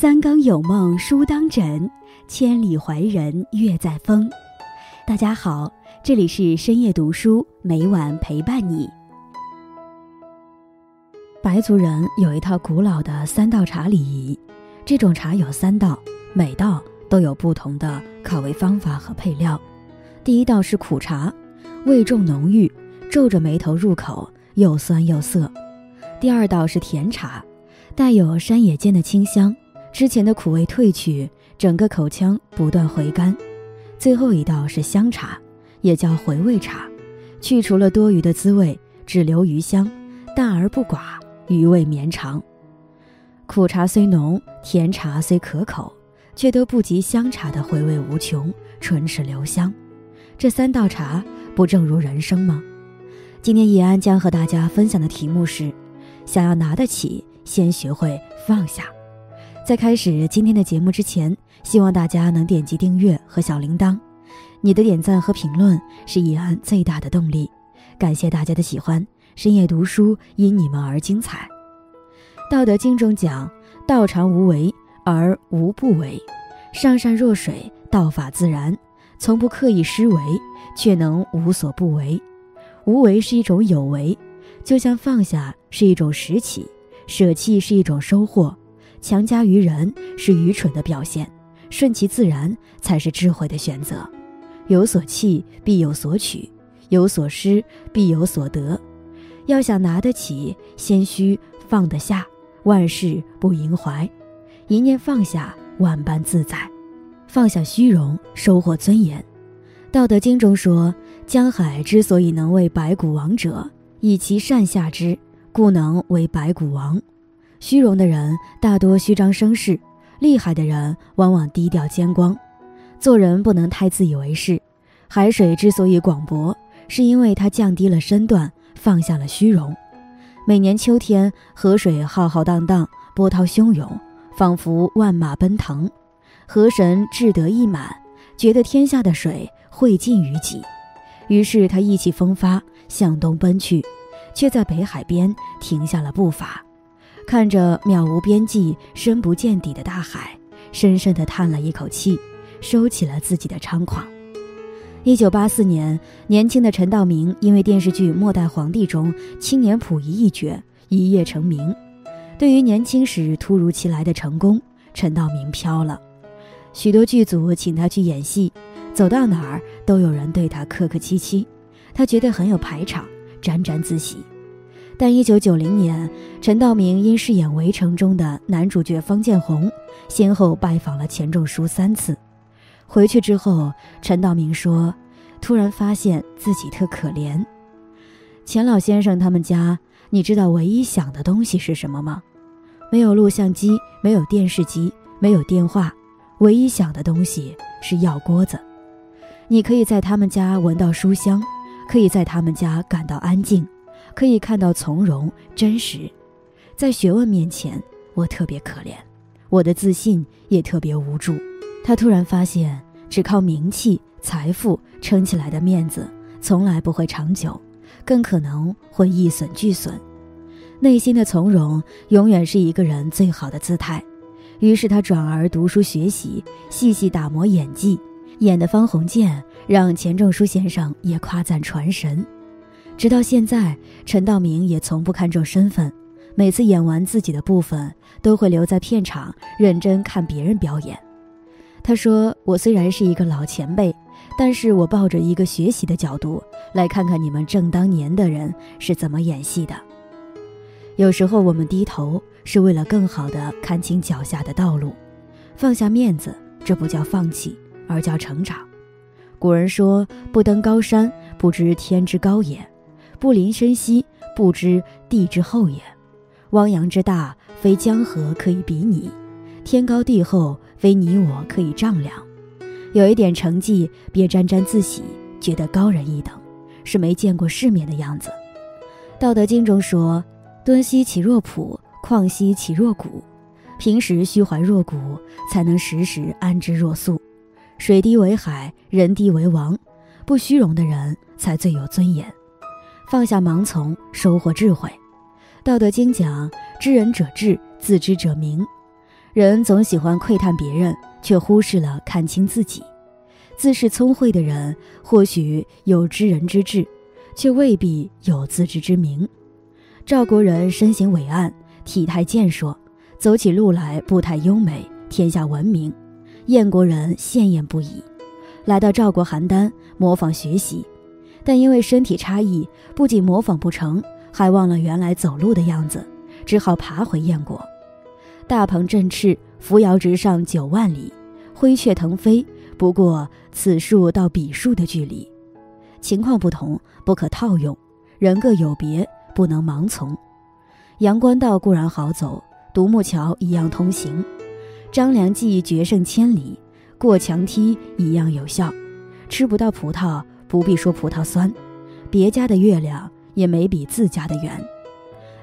三更有梦书当枕，千里怀人月在风。大家好，这里是深夜读书，每晚陪伴你。白族人有一套古老的三道茶礼仪，这种茶有三道，每道都有不同的烤味方法和配料。第一道是苦茶，味重浓郁，皱着眉头入口，又酸又涩。第二道是甜茶，带有山野间的清香，之前的苦味褪去，整个口腔不断回甘。最后一道是香茶，也叫回味茶，去除了多余的滋味，只留余香，淡而不寡，余味绵长。苦茶虽浓，甜茶虽可口，却都不及香茶的回味无穷，唇齿留香。这三道茶不正如人生吗？今天易安将和大家分享的题目是：想要拿得起，先学会放下。在开始今天的节目之前，希望大家能点击订阅和小铃铛。你的点赞和评论是易安最大的动力。感谢大家的喜欢，深夜读书因你们而精彩。《道德经》中讲：“道常无为而无不为，上善若水，道法自然。”从不刻意施为，却能无所不为。无为是一种有为，就像放下是一种拾起，舍弃是一种收获。强加于人是愚蠢的表现，顺其自然才是智慧的选择。有所弃必有所取，有所失必有所得。要想拿得起，先须放得下。万事不萦怀，一念放下，万般自在。放下虚荣，收获尊严。《道德经》中说：“江海之所以能为百谷王者，以其善下之，故能为百谷王。”虚荣的人大多虚张声势，厉害的人往往低调兼光。做人不能太自以为是。海水之所以广博，是因为它降低了身段，放下了虚荣。每年秋天，河水浩浩荡荡，波涛汹涌，仿佛万马奔腾。河神志得意满，觉得天下的水汇尽于己，于是他意气风发向东奔去，却在北海边停下了步伐，看着渺无边际、深不见底的大海，深深地叹了一口气，收起了自己的猖狂。一九八四年，年轻的陈道明因为电视剧《末代皇帝》中青年溥仪一角一夜成名。对于年轻时突如其来的成功，陈道明飘了。许多剧组请他去演戏，走到哪儿都有人对他客客气气，他觉得很有排场，沾沾自喜。但一九九零年，陈道明因饰演《围城》中的男主角方建宏，先后拜访了钱钟书三次。回去之后，陈道明说：“突然发现自己特可怜。”钱老先生他们家，你知道唯一想的东西是什么吗？没有录像机，没有电视机，没有电话。唯一想的东西是药锅子，你可以在他们家闻到书香，可以在他们家感到安静，可以看到从容真实。在学问面前，我特别可怜，我的自信也特别无助。他突然发现，只靠名气、财富撑起来的面子，从来不会长久，更可能会一损俱损。内心的从容，永远是一个人最好的姿态。于是他转而读书学习，细细打磨演技，演的方鸿渐让钱钟书先生也夸赞传神。直到现在，陈道明也从不看重身份，每次演完自己的部分，都会留在片场认真看别人表演。他说：“我虽然是一个老前辈，但是我抱着一个学习的角度来看看你们正当年的人是怎么演戏的。”有时候我们低头是为了更好的看清脚下的道路，放下面子，这不叫放弃，而叫成长。古人说：“不登高山，不知天之高也；不临深溪，不知地之厚也。汪洋之大，非江河可以比拟；天高地厚，非你我可以丈量。有一点成绩，别沾沾自喜，觉得高人一等，是没见过世面的样子。”《道德经》中说。敦兮其若朴，旷兮其若谷。平时虚怀若谷，才能时时安之若素。水低为海，人低为王。不虚荣的人才最有尊严。放下盲从，收获智慧。道德经讲：知人者智，自知者明。人总喜欢窥探别人，却忽视了看清自己。自恃聪慧的人，或许有知人之智，却未必有自知之明。赵国人身形伟岸，体态健硕，走起路来步态优美，天下闻名。燕国人羡艳不已，来到赵国邯郸模仿学习，但因为身体差异，不仅模仿不成，还忘了原来走路的样子，只好爬回燕国。大鹏振翅，扶摇直上九万里；灰雀腾飞，不过此树到彼树的距离。情况不同，不可套用，人各有别，不能盲从。阳关道固然好走，独木桥一样通行。张良计决胜千里，过墙梯一样有效。吃不到葡萄，不必说葡萄酸。别家的月亮也没比自家的圆。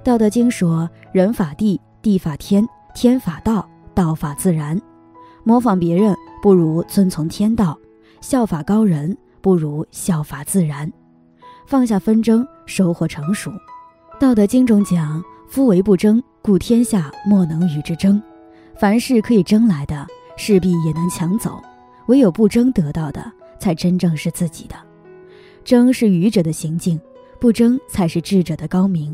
道德经说：人法地，地法天。天法道，道法自然。模仿别人不如遵从天道，效法高人不如效法自然。放下纷争，收获成熟。道德经中讲：“夫唯不争，故天下莫能与之争。”凡事可以争来的，势必也能抢走；唯有不争得到的，才真正是自己的。争是愚者的行径，不争才是智者的高明。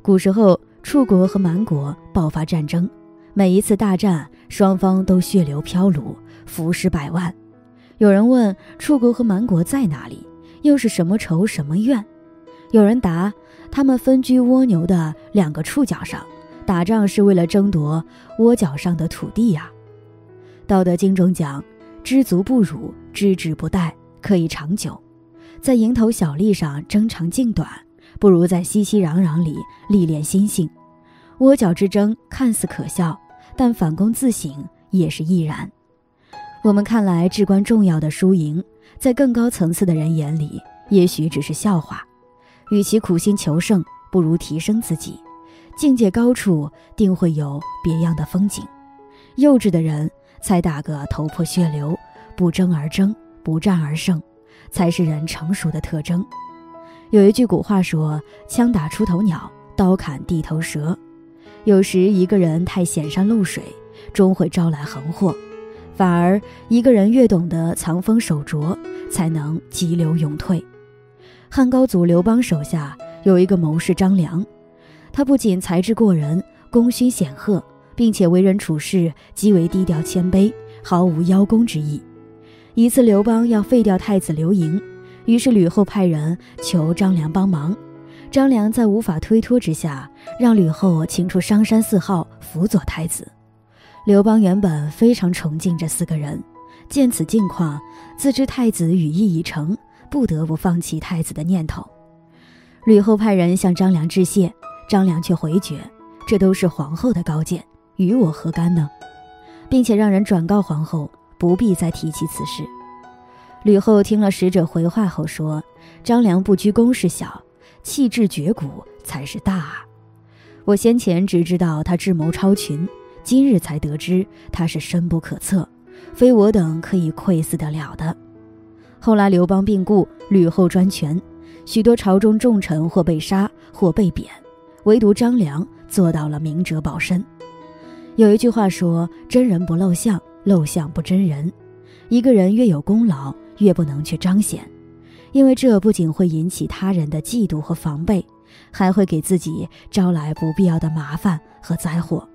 古时候。楚国和蛮国爆发战争，每一次大战，双方都血流飘橹，浮尸百万。有人问楚国和蛮国在哪里，又是什么仇什么怨？有人答：他们分居蜗牛的两个触角上，打仗是为了争夺窝角上的土地呀。道德经中讲：知足不辱，知止不殆，可以长久。在蝇头小利上争长竞短。不如在熙熙攘攘里历练心性。窝角之争看似可笑，但反躬自省也是亦然。我们看来至关重要的输赢，在更高层次的人眼里，也许只是笑话。与其苦心求胜，不如提升自己。境界高处，定会有别样的风景。幼稚的人才打个头破血流，不争而争，不战而胜，才是人成熟的特征。有一句古话说：“枪打出头鸟，刀砍地头蛇。”有时一个人太显山露水，终会招来横祸；反而一个人越懂得藏锋守拙，才能急流勇退。汉高祖刘邦手下有一个谋士张良，他不仅才智过人，功勋显赫，并且为人处事极为低调谦卑，毫无邀功之意。一次，刘邦要废掉太子刘盈。于是吕后派人求张良帮忙，张良在无法推脱之下，让吕后请出商山四号辅佐太子。刘邦原本非常崇敬这四个人，见此境况，自知太子羽翼已成，不得不放弃太子的念头。吕后派人向张良致谢，张良却回绝：“这都是皇后的高见，与我何干呢？”并且让人转告皇后，不必再提起此事。吕后听了使者回话后说：“张良不居功是小，气质绝骨才是大！我先前只知道他智谋超群，今日才得知他是深不可测，非我等可以窥伺得了的。”后来刘邦病故，吕后专权，许多朝中重臣或被杀，或被贬，唯独张良做到了明哲保身。有一句话说：“真人不露相，露相不真人。”一个人越有功劳。越不能去彰显，因为这不仅会引起他人的嫉妒和防备，还会给自己招来不必要的麻烦和灾祸。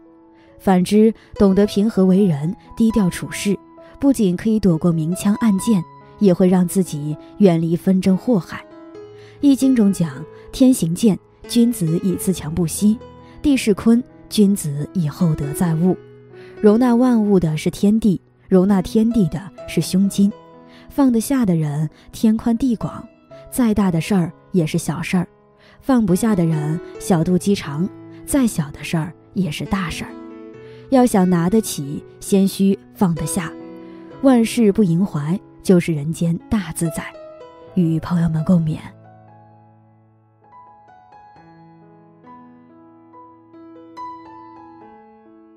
反之，懂得平和为人、低调处事，不仅可以躲过明枪暗箭，也会让自己远离纷争祸害。《易经》中讲：“天行健，君子以自强不息；地势坤，君子以厚德载物。”容纳万物的是天地，容纳天地的是胸襟。放得下的人，天宽地广，再大的事儿也是小事儿；放不下的人，小肚鸡肠，再小的事儿也是大事儿。要想拿得起，先需放得下。万事不萦怀，就是人间大自在。与朋友们共勉。